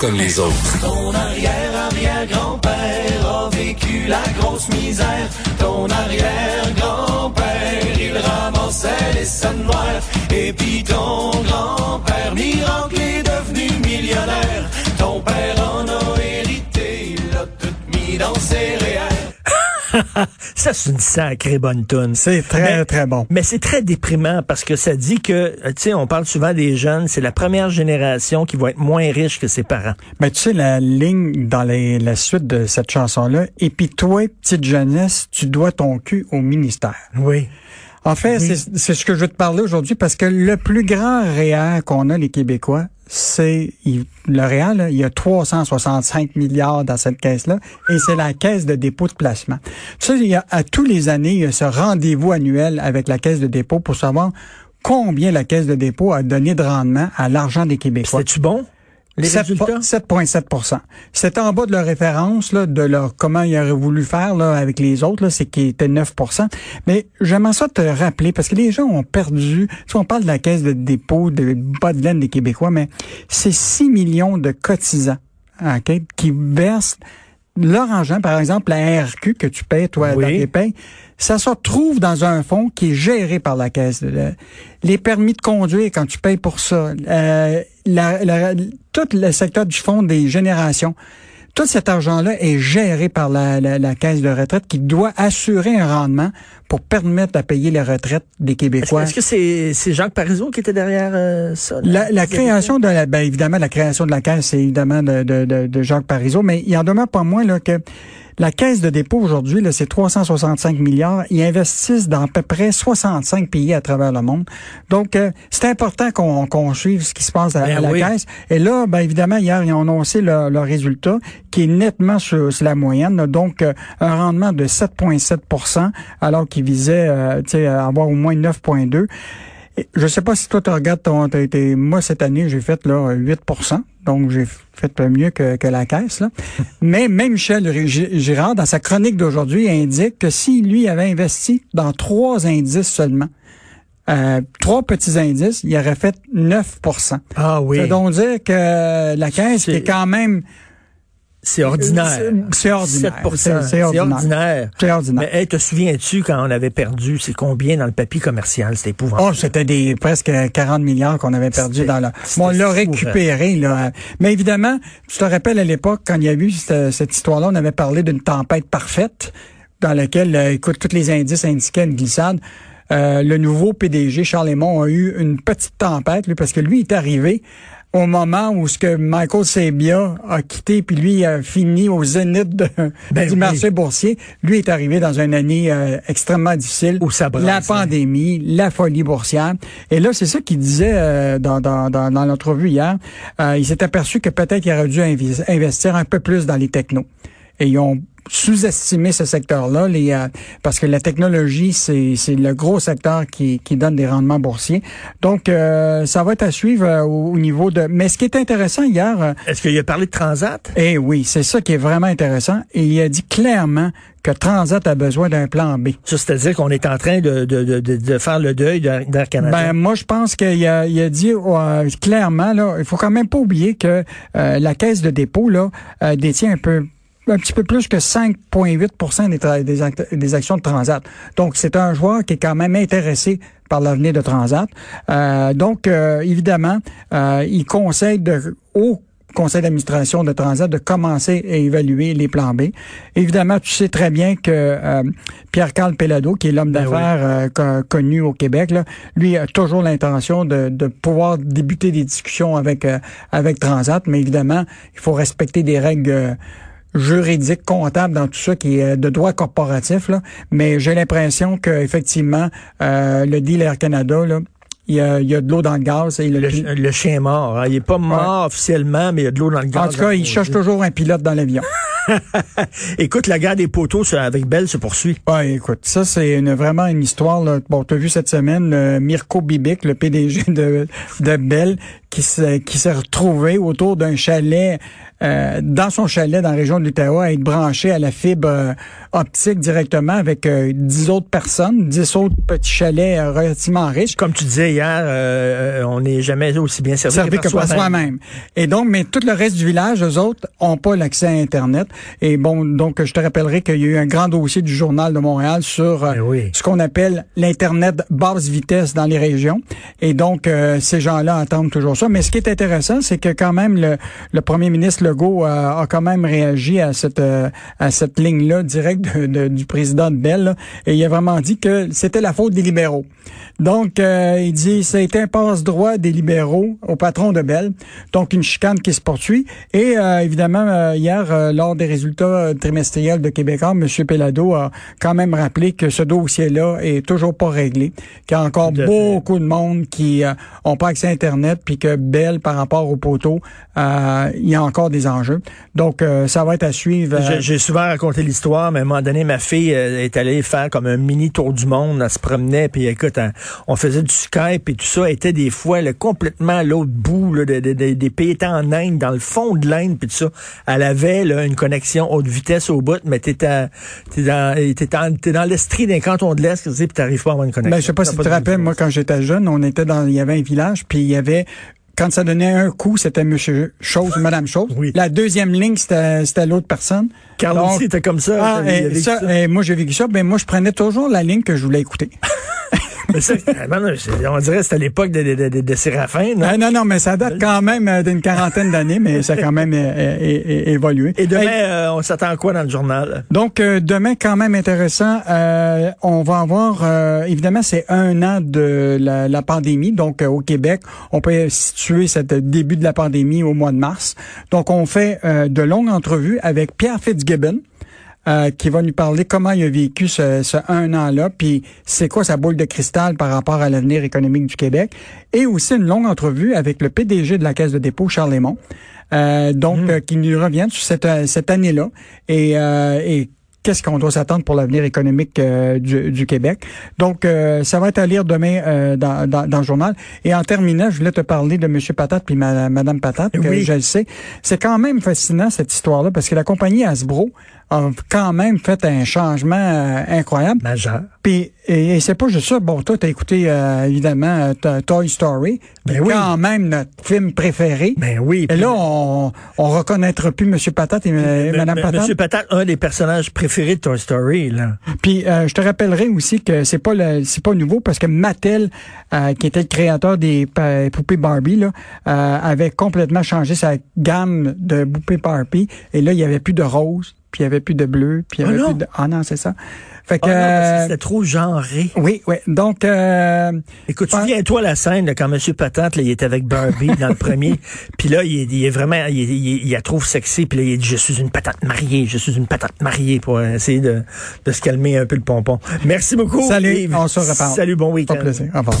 Comme les autres. Ton arrière-arrière-grand-père a vécu la grosse misère. Ton arrière-grand-père, il ramassait les sommes noires. Et puis ton grand-père, miracle, est devenu millionnaire. Ton père en a hérité, il l'a tout mis dans ses réels. ça, c'est une sacrée bonne tune. C'est très, Mais- très bon. Mais c'est très déprimant parce que ça dit que, euh, tu sais, on parle souvent des jeunes, c'est la première génération qui va être moins riche que ses parents. Mais tu sais, la ligne dans les- la suite de cette chanson-là, et puis toi, petite jeunesse, tu dois ton cul au ministère. Oui. En fait, c'est c'est ce que je veux te parler aujourd'hui parce que le plus grand réel qu'on a, les Québécois, c'est le là, il y a 365 milliards dans cette caisse-là et c'est la caisse de dépôt de placement. Tu sais, il y a, à tous les années, il y a ce rendez-vous annuel avec la caisse de dépôt pour savoir combien la caisse de dépôt a donné de rendement à l'argent des Québécois. C'était-tu bon? Les 7 résultats? 7,7% C'est en bas de leur référence, là, de leur comment ils auraient voulu faire là, avec les autres, là, c'est qui était 9% Mais j'aimerais ça te rappeler, parce que les gens ont perdu, tu sais, on parle de la caisse de dépôt de bas de laine des Québécois, mais c'est 6 millions de cotisants ok, qui versent leur argent, par exemple, la RQ que tu payes, toi, Oui. dans tes payes, ça se retrouve dans un fonds qui est géré par la caisse. Le- les permis de conduire, quand tu payes pour ça, euh, la- la- tout le secteur du fonds des générations, tout cet argent-là est géré par la, la- la caisse de retraite qui doit assurer un rendement pour permettre de payer les retraites des Québécois. est-ce que c'est c'est Jacques Parizeau qui était derrière euh, ça? La, la création de la, ben évidemment, la création de la caisse, c'est évidemment de, de, de, de Jacques Parizeau, mais il en demeure pas moins là, que la caisse de dépôt aujourd'hui, là, c'est 365 milliards. Ils investissent dans à peu près 65 pays à travers le monde. Donc, euh, c'est important qu'on suive ce qui se passe à, Ben à la oui. caisse. Et là, ben évidemment, hier, ils ont annoncé le, le résultat qui est nettement sur, sur la moyenne. Donc, euh, un rendement de 7,7% alors qu'ils visaient euh, avoir au moins 9,2 et Je sais pas si toi tu regardes ton t'as été- moi cette année j'ai fait là 8 donc j'ai fait mieux que, que la caisse là. Mais même Michel Girard dans sa chronique d'aujourd'hui indique que si lui avait investi dans trois indices seulement euh, trois petits indices, il aurait fait 9 Ah oui. Ça veut donc dire que la caisse C'est- est quand même C'est ordinaire. C'est- ordinaire. 7%. C'est- ordinaire. c'est ordinaire. Mais hey, te souviens-tu quand on avait perdu, c'est combien dans le papier commercial? C'était épouvantable? Oh, c'était des presque 40 milliards qu'on avait perdu dans la. c'était Bon, on l'a récupéré là. Mais évidemment, tu te rappelles à l'époque quand il y a eu cette, cette histoire-là, on avait parlé d'une tempête parfaite dans laquelle, euh, écoute, tous les indices indiquaient une glissade. Euh, le nouveau PDG Charles Lemont a eu une petite tempête, lui, parce que lui est arrivé au moment où ce que Michael Sabia a quitté, puis lui a fini au zénith de- Ben du oui. marché boursier. Lui est arrivé dans une année euh, extrêmement difficile. Où ça brasse, La hein. pandémie, la folie boursière. Et là, c'est ça qu'il disait euh, dans, dans, dans, dans l'entrevue hier. Euh, il s'est aperçu que peut-être il aurait dû investir un peu plus dans les technos. Et ils ont sous-estimé ce secteur-là, les, euh, parce que la technologie, c'est c'est le gros secteur qui, qui donne des rendements boursiers. Donc, euh, ça va être à suivre euh, au, au niveau de... Mais ce qui est intéressant hier, Est-ce qu'il a parlé de Transat? eh oui, c'est ça qui est vraiment intéressant. Et il a dit clairement que Transat a besoin d'un plan B. Ça, c'est-à-dire qu'on est en train de, de, de, de, faire le deuil d'Air d'Air Canada. Ben moi je pense qu'il a, il a dit euh, clairement là, il faut quand même pas oublier que euh, la caisse de dépôt là euh, détient un peu un petit peu plus que 5,8 des, tra- des, act- des actions de Transat. Donc c'est un joueur qui est quand même intéressé par l'avenir de Transat. Euh, donc euh, évidemment, euh, il conseille de au conseil d'administration de Transat de commencer à évaluer les plans B. Évidemment, tu sais très bien que euh, Pierre-Carl Pellado, qui est l'homme Ben d'affaires co- connu au Québec, là, lui a toujours l'intention de, de pouvoir débuter des discussions avec euh, avec Transat, mais évidemment, il faut respecter des règles euh, juridiques, comptables dans tout ça qui est de droit corporatif. Là. Mais j'ai l'impression que effectivement, euh, le deal Air Canada, là, il y a, il y a de l'eau dans le gaz. Et le, Le, le chien est mort. hein. Il est pas mort officiellement, mais il y a de l'eau dans le gaz. en tout cas, il cherche toujours un pilote dans l'avion. Écoute, la guerre des poteaux avec Belle se poursuit. Ouais, écoute, ça c'est une, vraiment une histoire. Là. Bon, tu as vu cette semaine le Mirko Bibic, le PDG de, de Bell, qui s'est qui s'est retrouvé autour d'un chalet euh, dans son chalet dans la région de l'Ottawa à être branché à la fibre euh, optique directement avec euh, 10 autres personnes, 10 autres petits chalets euh, relativement riches. Comme tu disais hier, on n'est jamais aussi bien servi, servi que que par soi-même. soi-même. Et donc, mais tout le reste du village, eux autres, ont pas l'accès à Internet. Et bon, donc, je te rappellerai qu'il y a eu un grand dossier du Journal de Montréal sur oui. ce qu'on appelle l'Internet basse vitesse dans les régions. Et donc, euh, ces gens-là attendent toujours ça. Mais ce qui est intéressant, c'est que quand même, le, le premier ministre Legault euh, a quand même réagi à cette, euh, à cette ligne-là directe de- de- du président de Bell. là. et il a vraiment dit que c'était la faute des libéraux. Donc, euh, il dit, ça a été un passe-droit des libéraux au patron de Bell. Donc, une chicane qui se poursuit. Et euh, évidemment, euh, hier, euh, lors des résultats trimestriels de Québécois, M. Pelado a quand même rappelé que ce dossier-là est toujours pas réglé, qu'il y a encore beaucoup de monde qui euh, ont pas accès à Internet, puis que Bell, par rapport au poteau, euh, il y a encore des enjeux. Donc, euh, ça va être à suivre. euh, J'ai- souvent raconté l'histoire, mais à un moment donné, ma fille est allée faire comme un mini tour du monde. Elle se promenait, puis écoute, hein, on faisait du Skype et tout ça. Elle était des fois là, complètement à l'autre bout là, de- de- de- des pays étaient en Inde, dans le fond de l'Inde, puis tout ça. Elle avait là, une connexion haute vitesse au bout, mais t'étais t'es dans, t'es dans, t'es dans l'estrie d'un canton de l'Est, puis t'arrives pas à avoir une connexion. Ben, je sais pas si tu te rappelles, moi, quand j'étais jeune, on était dans, il y avait un village, puis il y avait, quand ça donnait un coup, c'était Monsieur Chose, Madame Chose. Oui. La deuxième ligne, c'était, l'autre personne. Carl aussi était comme ça. Ah, et ça, ça. et moi, j'ai vécu ça. Ben, moi, je prenais toujours la ligne que je voulais écouter. Mais ça, on dirait que c'était l'époque de, de, de, de Séraphin. non? Ah, non, non, mais ça date quand même euh, d'une quarantaine d'années, mais ça a quand même euh, euh, é- é- évolué. Et demain, Hey, euh, on s'attend à quoi dans le journal? Donc euh, demain quand même intéressant, euh, on va avoir évidemment c'est un an de la, la pandémie donc au Québec on peut situer cet début de la pandémie au mois de mars donc on fait de longues entrevues avec Pierre Fitzgibbon. Euh, qui va nous parler comment il a vécu ce, ce un an-là, puis c'est quoi sa boule de cristal par rapport à l'avenir économique du Québec, et aussi une longue entrevue avec le PDG de la Caisse de dépôt, Charles euh, donc euh, qui nous revient sur cette, euh, cette année-là et, euh, et qu'est-ce qu'on doit s'attendre pour l'avenir économique euh, du, du Québec. Donc, euh, ça va être à lire demain euh, dans, dans, dans le journal. Et en terminant, je voulais te parler de M. Patate puis Mme Patate, que Oui. je le sais. C'est quand même fascinant, cette histoire-là, parce que la compagnie Hasbro a quand même fait un changement euh, incroyable. Majeur. Puis, et, et c'est pas juste ça. Bon, toi, t'as écouté, euh, évidemment, euh, To- Toy Story. Ben oui. quand même notre film préféré. Ben oui. Et là, on, on reconnaîtra plus M. Patate et, M- Mme M- Patate. Monsieur Patate, un des personnages préférés de Toy Story, là. Puis euh, je te rappellerai aussi que c'est pas le, c'est pas nouveau parce que Mattel, euh, qui était le créateur des poupées Barbie, là, euh, avait complètement changé sa gamme de poupées Barbie. Et là, il y avait plus de rose, puis il y avait plus de bleu, puis il y Ah avait plus de. Ah non, c'est ça. Fait que. Ah euh, c'était trop genré. oui, oui. Donc, euh, Écoute, Ouais. souviens-toi la scène là, quand Monsieur Patate, là, il était avec Barbie dans le premier, puis là, il est, il est vraiment, il, est- il, il la trouve sexy, puis là, il dit, je suis une patate mariée, je suis une patate mariée, pour essayer de, de se calmer un peu le pompon. Merci beaucoup. Salut, on se reparle. Salut, bon week-end. plaisir. Au revoir.